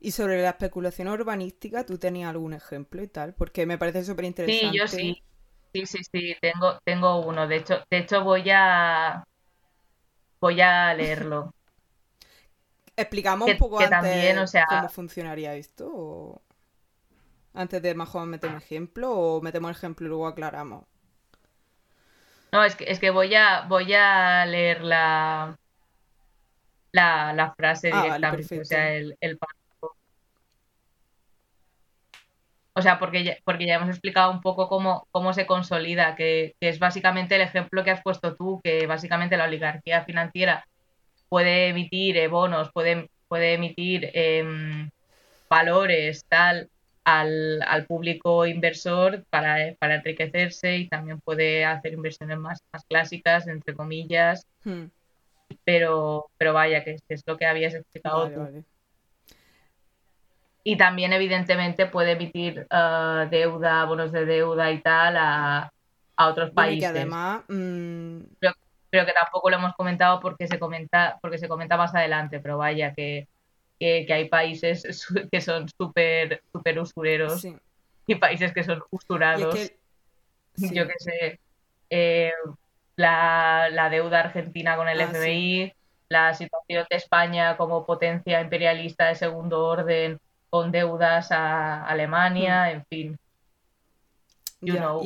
Y sobre la especulación urbanística, ¿tú tenías algún ejemplo y tal? Porque me parece súper interesante. Sí, yo sí. Sí, sí, sí, tengo, tengo uno. De hecho, de hecho voy a voy a leerlo. Explicamos un poco antes cómo funcionaría esto. ¿o? Antes de mejor meter un ejemplo o metemos el ejemplo y luego aclaramos. No, es que, es que voy a voy a leer la la, frase ah, directamente, o sea, el, el O sea, porque ya, porque ya hemos explicado un poco cómo, cómo se consolida, que, es básicamente el ejemplo que has puesto tú, que básicamente la oligarquía financiera puede emitir eh, bonos, puede, puede emitir em, valores, tal, al, al público inversor para, para, enriquecerse y también puede hacer inversiones más, más clásicas, entre comillas. Hmm. Pero, pero vaya, que es lo que habías explicado tú. Y también, evidentemente, puede emitir uh, deuda, bonos de deuda y tal a, a otros países. además. Mm, pero, pero que tampoco lo hemos comentado porque se comenta, porque se comenta más adelante, pero vaya que, que, hay países que son súper super usureros y países que son usurados. Yo qué sé, eh, la, deuda argentina con el ah, FBI, la situación de España como potencia imperialista de segundo orden con deudas a Alemania, hmm. en fin. You know.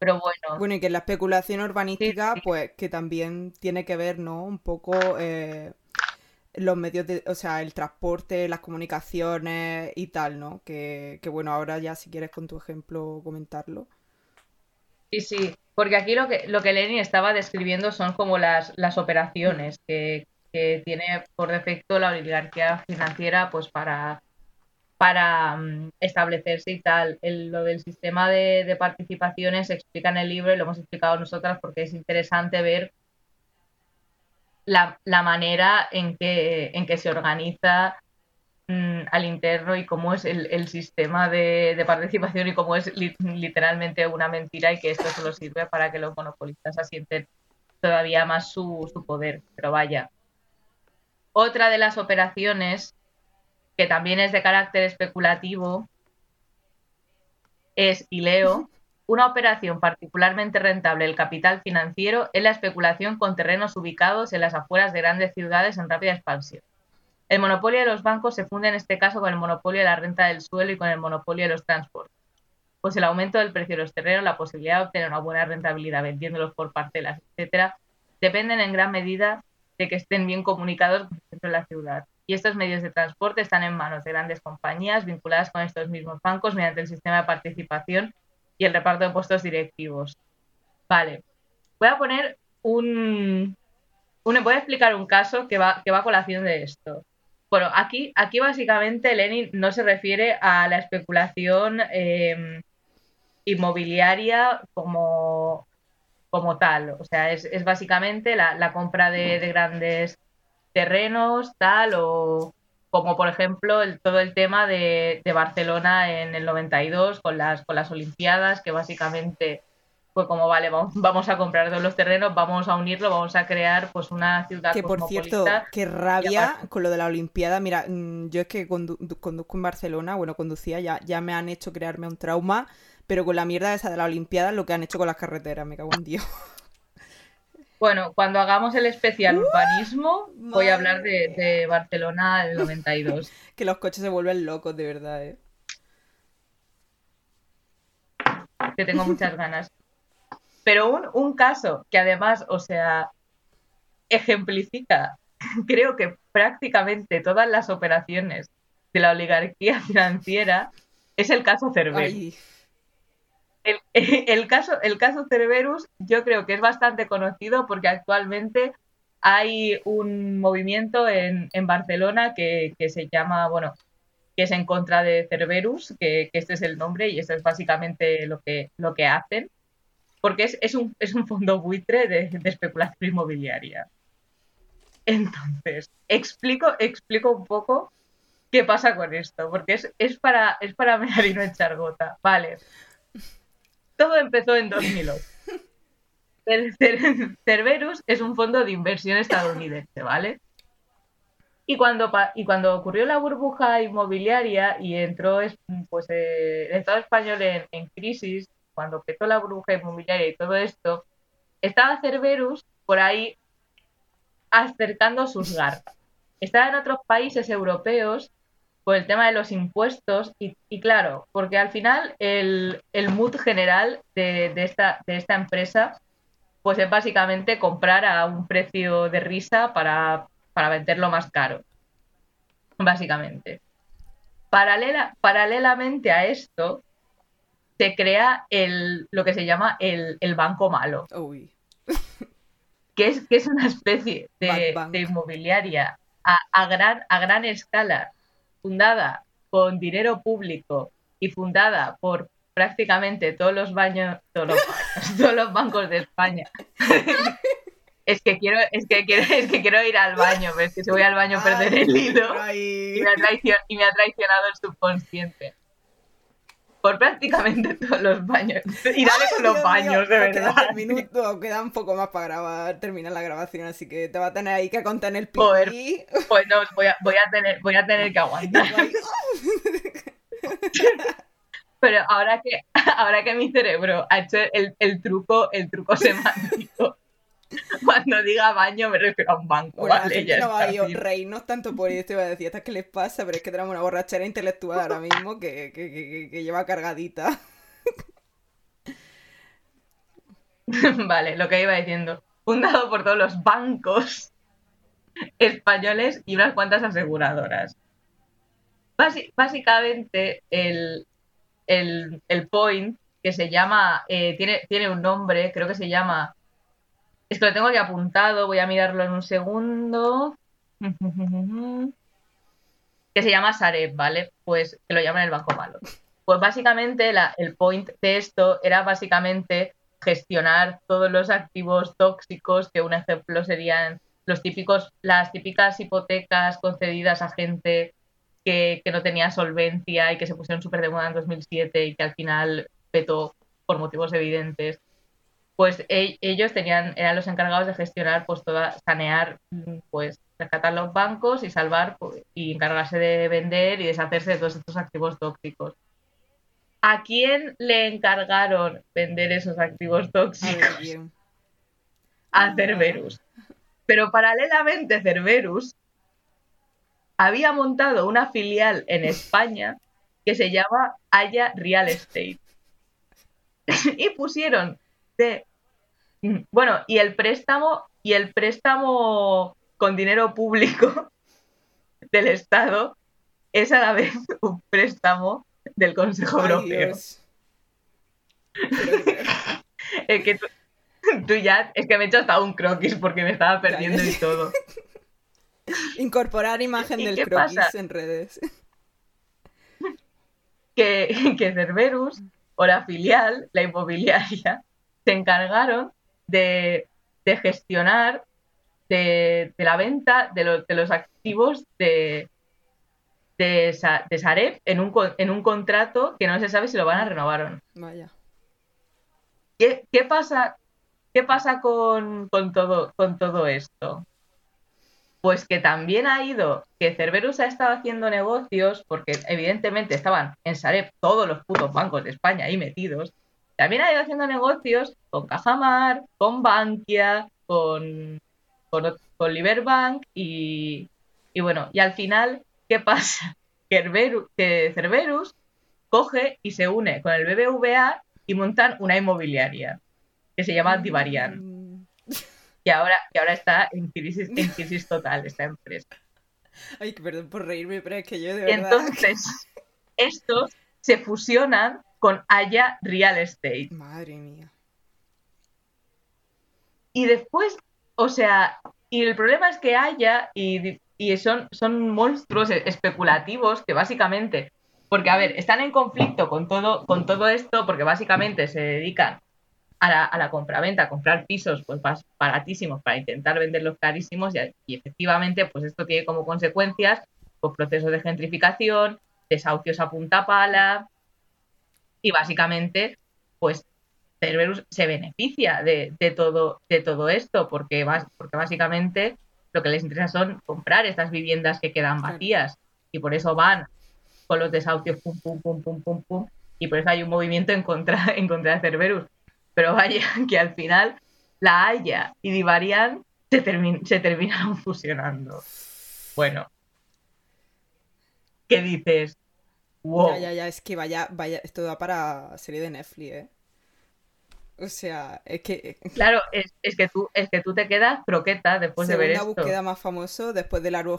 Pero bueno. Bueno, y que la especulación urbanística, pues que también tiene que ver, ¿no? Un poco eh, los medios de, o sea, el transporte, las comunicaciones y tal, ¿no? Que, que bueno, ahora ya si quieres con tu ejemplo comentarlo. Sí, sí, porque aquí lo que, lo que Lenin estaba describiendo son como las, las operaciones que, tiene por defecto la oligarquía financiera pues para, para mm, establecerse y tal. lo del sistema de, participaciones se explica en el libro y lo hemos explicado nosotras porque es interesante ver la, la manera en que, en que se organiza Mm, al interno y cómo es el, sistema de, participación y cómo es literalmente una mentira y que esto solo sirve para que los monopolistas asienten todavía más su, poder. Pero vaya. Otra de las operaciones que también es de carácter especulativo es, y leo, una operación particularmente rentable del capital financiero es la especulación con terrenos ubicados en las afueras de grandes ciudades en rápida expansión. El monopolio de los bancos se funde en este caso con el monopolio de la renta del suelo y con el monopolio de los transportes. Pues el aumento del precio de los terrenos, la posibilidad de obtener una buena rentabilidad vendiéndolos por parcelas, etcétera, dependen en gran medida de que estén bien comunicados centro de la ciudad. Y estos medios de transporte están en manos de grandes compañías vinculadas con estos mismos bancos mediante el sistema de participación y el reparto de puestos directivos. Vale. Voy a poner un, voy a explicar un caso que va, que va a colación de esto. Bueno, aquí, aquí básicamente Lenin no se refiere a la especulación em, inmobiliaria como, como tal. O sea, es, básicamente la, compra de, grandes terrenos, tal, o como por ejemplo el, todo el tema de, de Barcelona en el 92 con las, con las Olimpiadas, que básicamente fue como, vale, vamos, a comprar todos los terrenos, vamos a unirlo, vamos a crear pues una ciudad Que por cierto, qué rabia con lo de la Olimpiada. Mira, mm, yo es que conduzco en Barcelona, bueno, conducía, ya, ya me han hecho crearme un trauma, pero con la mierda esa de la Olimpiada, lo que han hecho con las carreteras, me cago en Dios. Bueno, cuando hagamos el especial ¡Uh! urbanismo, voy a hablar de, de Barcelona del 92. que los coches se vuelven locos, de verdad, ¿eh? Que tengo muchas ganas. Pero un, un caso que además, o sea, ejemplifica, creo que prácticamente todas las operaciones de la oligarquía financiera es el caso Cerberus. El, caso, el caso Cerberus yo creo que es bastante conocido porque actualmente hay un movimiento en, en Barcelona que, que, se llama, bueno, que es en contra de Cerberus, que, que, este es el nombre y esto es básicamente lo que, lo que hacen porque es, es, un, es un fondo buitre de, de, especulación inmobiliaria. Entonces, explico, explico un poco qué pasa con esto, porque es, es para, es para mirar y no echar gota. Vale. Todo empezó en 2008. Cerberus es un fondo de inversión estadounidense, ¿vale? Y cuando, y cuando ocurrió la burbuja inmobiliaria y entró pues, eh, el Estado español en, en crisis, cuando petó la bruja inmobiliaria y todo esto, estaba Cerberus por ahí acercando sus garras. Estaba en otros países europeos por el tema de los impuestos y, claro, porque al final el, mood general de, esta, de esta empresa pues es básicamente comprar a un precio de risa para, para venderlo más caro, básicamente. Paralela, paralelamente a esto, se crea el, lo que se llama el, banco malo. Que es, que es una especie de, inmobiliaria a, gran, a gran escala, fundada con dinero público y fundada por prácticamente todos los baños, todos los, todos los bancos de España. es que quiero, es que quiero, es que quiero ir al baño, pero es que si voy al baño perder el hilo y me, ha y me ha traicionado el subconsciente. Por prácticamente todos los baños. Y dale con los baños, de verdad. Queda un minuto, queda un poco más para grabar, terminar la grabación, así que te va a tener ahí que contar el pipí. Pues no, voy a, voy a, tener, voy a tener que aguantar. Pero ahora que, ahora que mi cerebro ha hecho el, el truco, el truco semántico Cuando diga baño me refiero a un banco, ¿vale? Ya no va a reírnos tanto por esto, iba a decir, ¿qué les pasa? Pero es que tenemos una borrachera intelectual ahora mismo que, que, lleva cargadita. vale, lo que iba diciendo. Fundado por todos los bancos españoles y unas cuantas aseguradoras. básicamente, el, el, point que se llama, eh, tiene, tiene un nombre, creo que se llama es que lo tengo aquí apuntado, voy a mirarlo en un segundo. que se llama Sareb, ¿vale? Pues que lo llaman el banco malo. Pues básicamente el point de esto era básicamente gestionar todos los activos tóxicos, que un ejemplo serían los típicos, las típicas hipotecas concedidas a gente que, que no tenía solvencia y que se pusieron súper de moda en 2007 y que al final petó por motivos evidentes pues e-, ellos tenían, eran los encargados de gestionar, pues toda, sanear, pues rescatar los bancos y salvar pues, y encargarse de vender y deshacerse de todos estos activos tóxicos. ¿A quién le encargaron vender esos activos tóxicos? A Cerberus. Pero paralelamente Cerberus había montado una filial en España que se llama Haya Real Estate. y pusieron de bueno, y el préstamo, y el préstamo con dinero público del Estado es a la vez un préstamo del Consejo Europeo. es que tú, ya, es que me he hecho hasta un croquis porque me estaba perdiendo y todo. Incorporar imagen del croquis en redes. Que, que Cerberus o la filial, la inmobiliaria, se encargaron de, gestionar de, la venta de, de los activos de, de, Sareb en un, en un contrato que no se sabe si lo van a renovar o no. Vaya. ¿Qué, pasa, qué pasa con, todo, con todo esto? Pues que también ha ido, que Cerberus ha estado haciendo negocios, porque evidentemente estaban en Sareb todos los putos bancos de España ahí metidos, también ha ido haciendo negocios con Cajamar, con Bankia, con, con, con Liberbank y, y, bueno, y al final, ¿qué pasa? Que, Cerberus coge y se une con el BBVA y montan una inmobiliaria que se llama Divarian. Y ahora, y ahora está en crisis, en crisis total esta empresa. Ay, perdón por reírme, pero es que yo de verdad... Entonces, estos se fusionan con Haya Real Estate. Madre mía. Y después, o sea, y el problema es que Haya y, son, son monstruos especulativos que básicamente, porque a ver, están en conflicto con todo, con todo esto porque básicamente se dedican a la, a la compraventa, a comprar pisos pues baratísimos para intentar venderlos carísimos y, y, efectivamente pues esto tiene como consecuencias pues, procesos de gentrificación, desahucios a punta pala, y básicamente, pues Cerberus se beneficia de, todo, de todo esto, porque, porque básicamente lo que les interesa son comprar estas viviendas que quedan vacías y por eso van con los desahucios pum, pum, pum, pum, pum, pum, y por eso hay un movimiento en contra, en contra de Cerberus. Pero vaya, que al final la Haya y Divarian se, se terminaron fusionando. Bueno, ¿qué dices? Ya, ya, ya, es que vaya, vaya, esto da para serie de Netflix, ¿eh? O sea, es que... Claro, es, que, tú, es que tú te quedas croqueta después de ver esto. búsqueda más famoso, después del árbol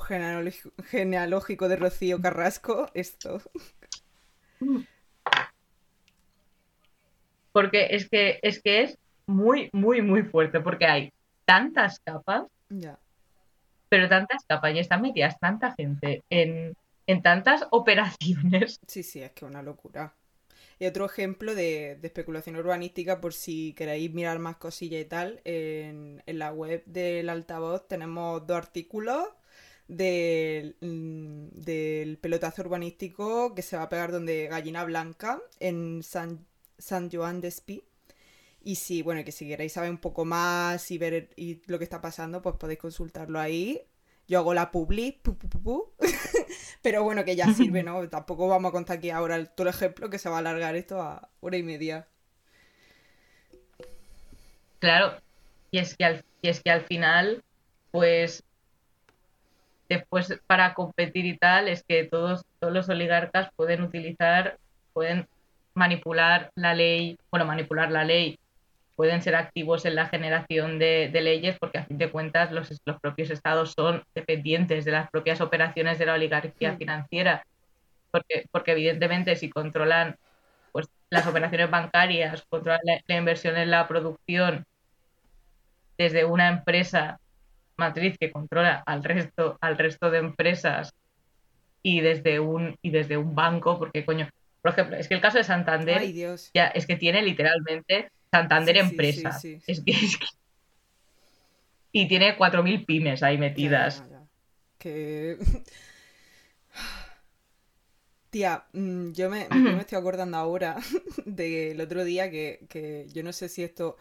genealógico de Rocío Carrasco, esto. Porque es que, es que es muy, muy, muy fuerte, porque hay tantas capas, ya. pero tantas capas y están metidas tanta gente en, en tantas operaciones. Sí, sí, es que una locura. Y otro ejemplo de, especulación urbanística, por si queréis mirar más cosillas y tal, en, la web del altavoz tenemos dos artículos del, mm, del pelotazo urbanístico que se va a pegar donde Gallina Blanca, en San, San Joan d'Espí. Y si, bueno, que si queréis saber un poco más y ver y lo que está pasando, pues podéis consultarlo ahí. Yo hago la publi, pero bueno, que ya sirve, ¿no? Tampoco vamos a contar aquí ahora el, todo el ejemplo que se va a alargar esto a hora y media. Claro, y es que al, y es que al final, pues después para competir y tal, es que todos, todos los oligarcas pueden utilizar, pueden manipular la ley, bueno, manipular la ley, pueden ser activos en la generación de, leyes porque a fin de cuentas los, los, propios estados son dependientes de las propias operaciones de la oligarquía financiera, porque, porque evidentemente si controlan pues, las operaciones bancarias, controlan la inversión en la producción desde una empresa matriz que controla al resto, al resto de empresas y desde un, y desde un banco, porque coño, por ejemplo, es que el caso de Santander ya es que tiene literalmente Santander empresa. es, que, y tiene 4.000 pymes ahí metidas. que... Tía, mm, yo me, me, estoy acordando ahora del otro día que, que yo no sé si esto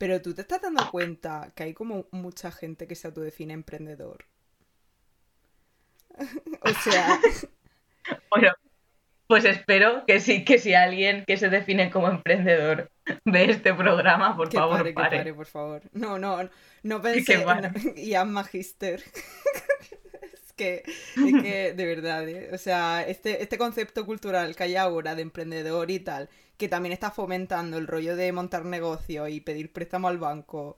pero tú te estás dando cuenta que hay como mucha gente que se autodefine emprendedor. o sea. bueno, pues espero que sí, que si alguien que se define como emprendedor ve este programa, por favor, pare, pare. pare. por favor. No, no, no pensé en Ian Magister. es, que, es que, de verdad, ¿eh? o sea, este, este concepto cultural que hay ahora de emprendedor y tal, que también está fomentando el rollo de montar negocio y pedir préstamo al banco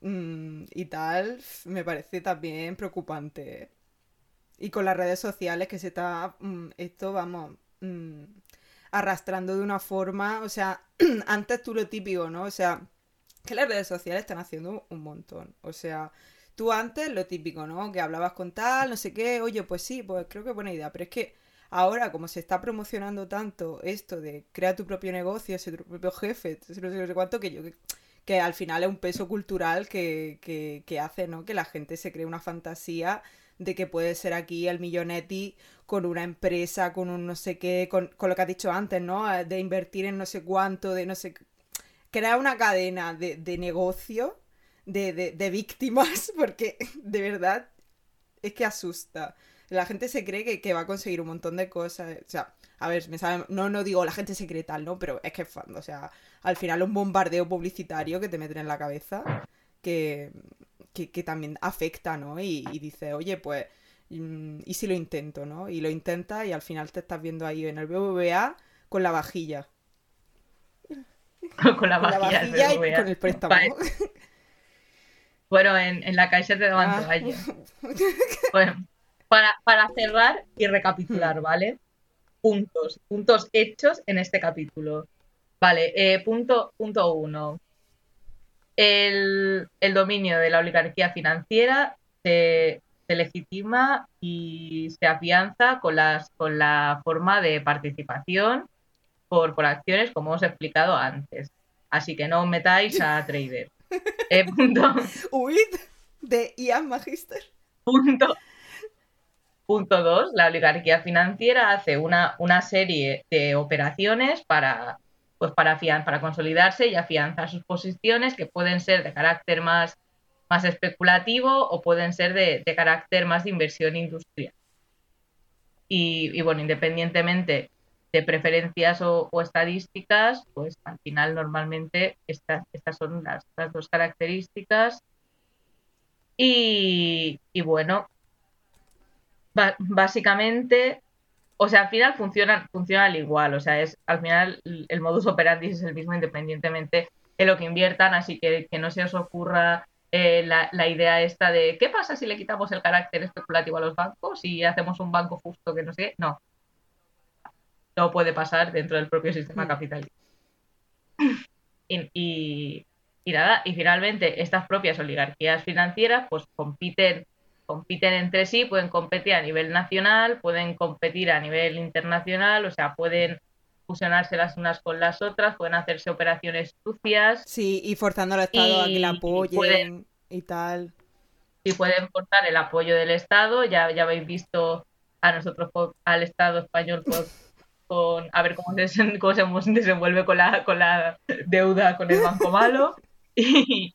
mm, y tal, me parece también preocupante. Y con las redes sociales que se está, mm, esto vamos, mm, arrastrando de una forma, o sea, antes tú lo típico, ¿no? O sea, que las redes sociales están haciendo un montón. O sea, tú antes lo típico, ¿no? Que hablabas con tal, no sé qué, oye, pues sí, pues creo que buena idea, pero es que Ahora, como se está promocionando tanto esto de crea tu propio negocio, ser tu propio jefe, no sé, no sé cuánto, que yo que al final es un peso cultural que, que, que hace ¿no? que la gente se cree una fantasía de que puede ser aquí el millonetti con una empresa, con un no sé qué, con, con, lo que has dicho antes, ¿no? De invertir en no sé cuánto, de no sé... Crear una cadena de, de negocio, de, de, víctimas, porque de verdad es que asusta la gente se cree que, va a conseguir un montón de cosas. O sea, a ver, me no, no digo la gente se cree tal, ¿no? Pero es que, o sea, al final un bombardeo publicitario que te meten en la cabeza que, que, también afecta, ¿no? Y, dice, oye, pues, mm, ¿y si lo intento, no? Y lo intenta y al final te estás viendo ahí en el BBVA con la vajilla. con la vajilla, y con el préstamo. Bueno, en, en la calle te daban ah. Bueno, para, cerrar y recapitular, hmm. ¿vale? Puntos, puntos hechos en este capítulo. Vale, eh, punto, punto uno. El, dominio de la oligarquía financiera se, legitima y se afianza con, las, con la forma de participación por, por acciones, como os he explicado antes. Así que no os metáis a trader. Eh, punto. de Ian Magister. Punto, Punto dos, la oligarquía financiera hace una, una serie de operaciones para, pues para, para consolidarse y afianzar sus posiciones que pueden ser de carácter más, más especulativo o pueden ser de, carácter más de inversión industrial. Y, bueno, independientemente de preferencias o, estadísticas, pues al final normalmente estas, estas son las, las dos características. Y, y bueno, básicamente, o sea, al final funciona, funciona al igual, o sea, es al final el modus operandi es el mismo independientemente de lo que inviertan, así que que no se os ocurra eh, la, la, idea esta de ¿qué pasa si le quitamos el carácter especulativo a los bancos y hacemos un banco justo que no sé? No. No puede pasar dentro del propio sistema mm. capitalista. Y, y, y, nada, y finalmente estas propias oligarquías financieras pues compiten compiten entre sí, pueden competir a nivel nacional, pueden competir a nivel internacional, o sea, pueden fusionarse las unas con las otras, pueden hacerse operaciones sucias. Sí, y forzando al Estado a que la apoyen y, tal. si pueden cortar el apoyo del Estado, ya, ya habéis visto a nosotros, al Estado español, con, a ver cómo se, cómo se desenvuelve con la, con la deuda con el banco malo. Y,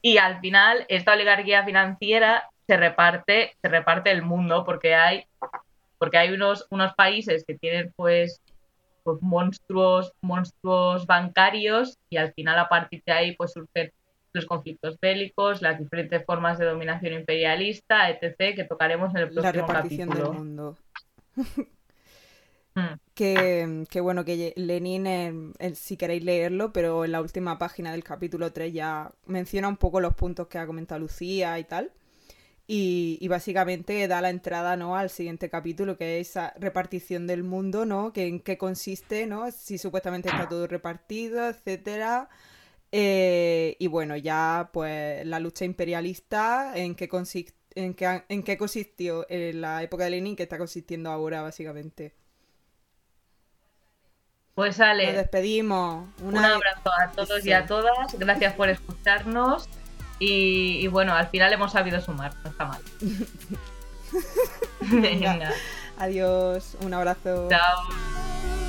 y al final, esta oligarquía financiera se reparte, se reparte el mundo porque hay, porque hay unos, unos países que tienen pues, pues monstruos, monstruos bancarios y al final a partir de ahí pues surgen los conflictos bélicos, las diferentes formas de dominación imperialista, etc., que tocaremos en el próximo La repartición del mundo. Hmm. que, bueno, que Lenin, si queréis leerlo, pero en la última página del capítulo 3 ya menciona un poco los puntos que ha comentado Lucía y tal. Y, básicamente da la entrada ¿no? al siguiente capítulo, que es esa repartición del mundo, ¿no? Que en qué consiste, ¿no? Si supuestamente está todo repartido, etcétera. Eh, y bueno, ya pues la lucha imperialista, en qué, en qué, en qué consistió en la época de Lenin, que está consistiendo ahora, básicamente. Pues sale. Nos despedimos. Un abrazo a todos y a todas. Gracias por escucharnos. Y, bueno, al final hemos sabido sumar, no está mal. Venga. Adiós, un abrazo. Chao.